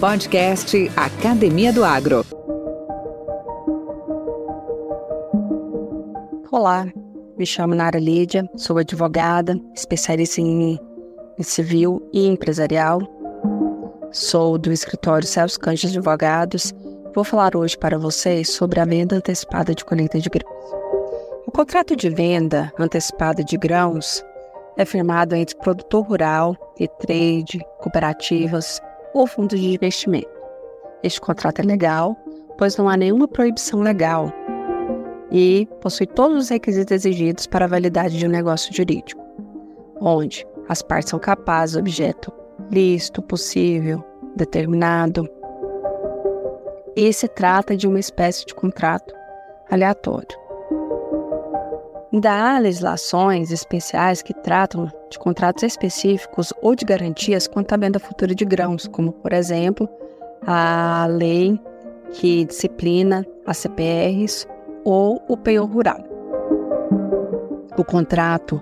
Podcast Academia do Agro. Olá, me chamo Nara Lídia, sou advogada, especialista em, civil e empresarial. Sou do escritório Celso Canjas Advogados. Vou falar hoje para vocês sobre a venda antecipada de colheita de grãos. O contrato de venda antecipada de grãos é firmado entre produtor rural e trade, cooperativas, ou fundos de investimento. Este contrato é legal, pois não há nenhuma proibição legal e possui todos os requisitos exigidos para a validade de um negócio jurídico, onde as partes são capazes objeto lícito, possível, determinado. E se trata de uma espécie de contrato aleatório. Ainda há legislações especiais que tratam de contratos específicos ou de garantias quanto à venda futura de grãos, como, por exemplo, a lei que disciplina as CPRs ou o penhor rural. O contrato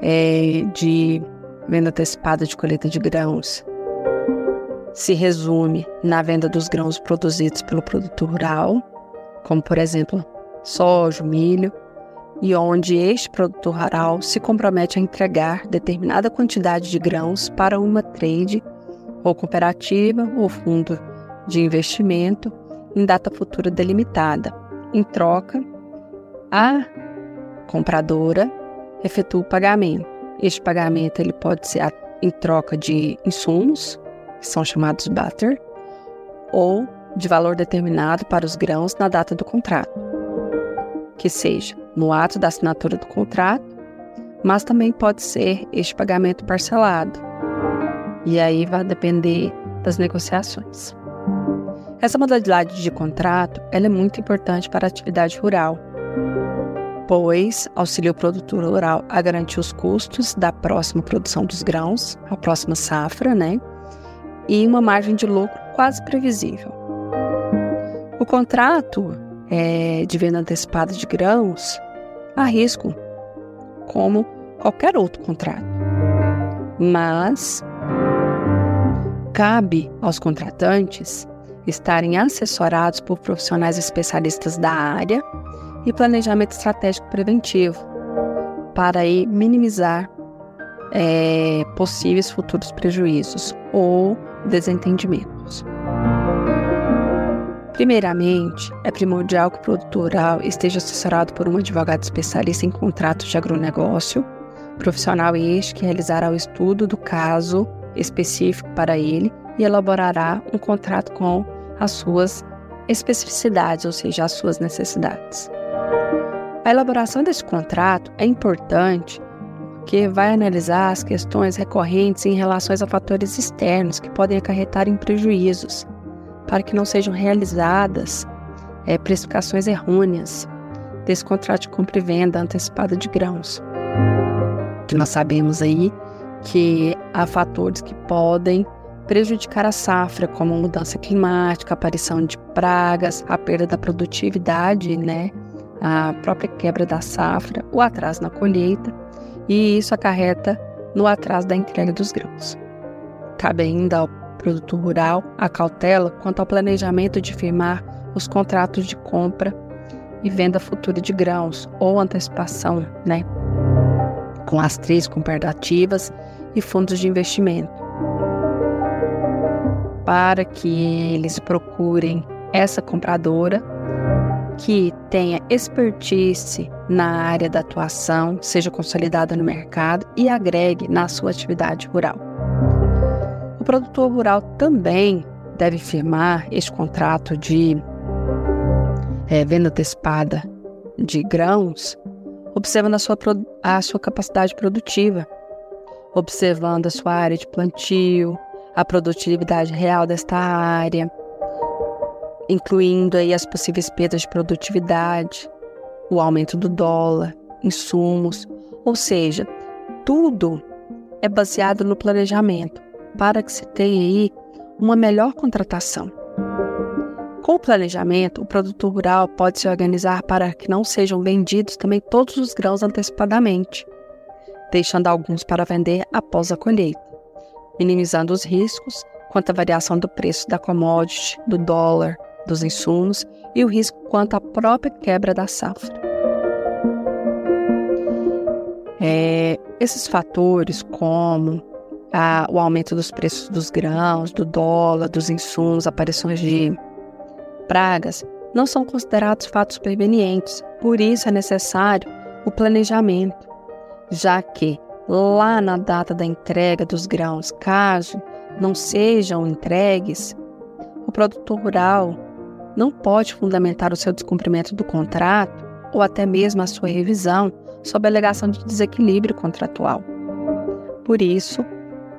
é, de venda antecipada de colheita de grãos se resume na venda dos grãos produzidos pelo produtor rural, como, por exemplo, soja, milho, e onde este produtor rural se compromete a entregar determinada quantidade de grãos para uma trade ou cooperativa ou fundo de investimento em data futura delimitada. Em troca, a compradora efetua o pagamento. Este pagamento ele pode ser em troca de insumos, que são chamados butter, ou de valor determinado para os grãos na data do contrato, que seja no ato da assinatura do contrato, mas também pode ser este pagamento parcelado. E aí vai depender das negociações. Essa modalidade de contrato é muito importante para a atividade rural, pois auxilia o produtor rural a garantir os custos da próxima produção dos grãos, a próxima safra, né? E uma margem de lucro quase previsível. O contrato é, de venda antecipada de grãos há risco, como qualquer outro contrato. Mas cabe aos contratantes estarem assessorados por profissionais especialistas da área e planejamento estratégico preventivo para aí minimizar é, possíveis futuros prejuízos ou desentendimentos. Primeiramente, é primordial que o produtor rural esteja assessorado por um advogado especialista em contratos de agronegócio, profissional este que realizará o estudo do caso específico para ele e elaborará um contrato com as suas especificidades, ou seja, as suas necessidades. A elaboração desse contrato é importante porque vai analisar as questões recorrentes em relação a fatores externos que podem acarretar em prejuízos para que não sejam realizadas é, precificações errôneas desse contrato de compra e venda antecipada de grãos. Que nós sabemos aí que há fatores que podem prejudicar a safra, como mudança climática, aparição de pragas, a perda da produtividade, né, a própria quebra da safra, o atraso na colheita, e isso acarreta no atraso da entrega dos grãos. Cabe ainda ao produtor rural a cautela quanto ao planejamento de firmar os contratos de compra e venda futura de grãos ou antecipação, né? Com as três cooperativas e fundos de investimento. Para que eles procurem essa compradora que tenha expertise na área da atuação, seja consolidada no mercado e agregue na sua atividade rural. O produtor rural também deve firmar este contrato de é, venda antecipada de grãos, observando a sua, a sua capacidade produtiva, observando a sua área de plantio, a produtividade real desta área, incluindo aí as possíveis perdas de produtividade, o aumento do dólar, insumos, ou seja, tudo é baseado no planejamento para que se tenha aí uma melhor contratação. Com o planejamento, o produtor rural pode se organizar para que não sejam vendidos também todos os grãos antecipadamente, deixando alguns para vender após a colheita, minimizando os riscos quanto à variação do preço da commodity, do dólar, dos insumos e o risco quanto à própria quebra da safra. É, esses fatores, como a, o aumento dos preços dos grãos, do dólar, dos insumos, aparições de pragas, não são considerados fatos prevenientes. Por isso é necessário o planejamento, já que lá na data da entrega dos grãos, caso não sejam entregues, o produtor rural não pode fundamentar o seu descumprimento do contrato ou até mesmo a sua revisão sob a alegação de desequilíbrio contratual. Por isso,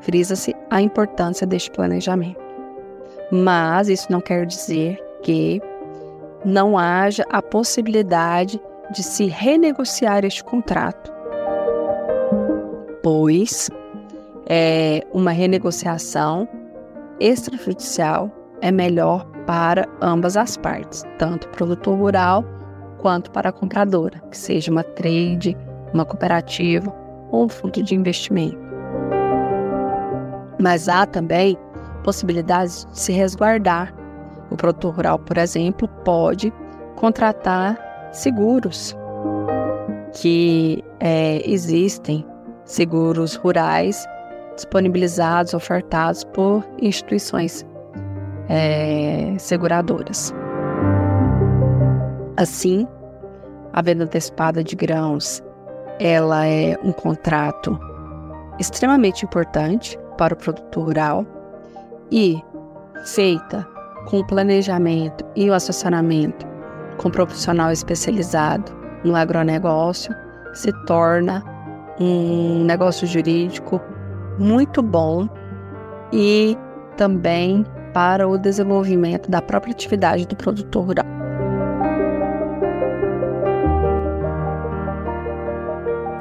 frisa-se a importância deste planejamento. Mas isso não quer dizer que não haja a possibilidade de se renegociar este contrato, pois é, uma renegociação extrajudicial é melhor para ambas as partes, tanto produtor rural quanto para a compradora, que seja uma trade, uma cooperativa ou um fundo de investimento. Mas há também possibilidades de se resguardar. O produtor rural, por exemplo, pode contratar seguros que é, existem, seguros rurais disponibilizados, ofertados por instituições é, seguradoras. Assim, a venda antecipada de grãos, ela é um contrato extremamente importante para o produtor rural e feita com o planejamento e o assessoramento com profissional especializado no agronegócio, se torna um negócio jurídico muito bom e também para o desenvolvimento da própria atividade do produtor rural.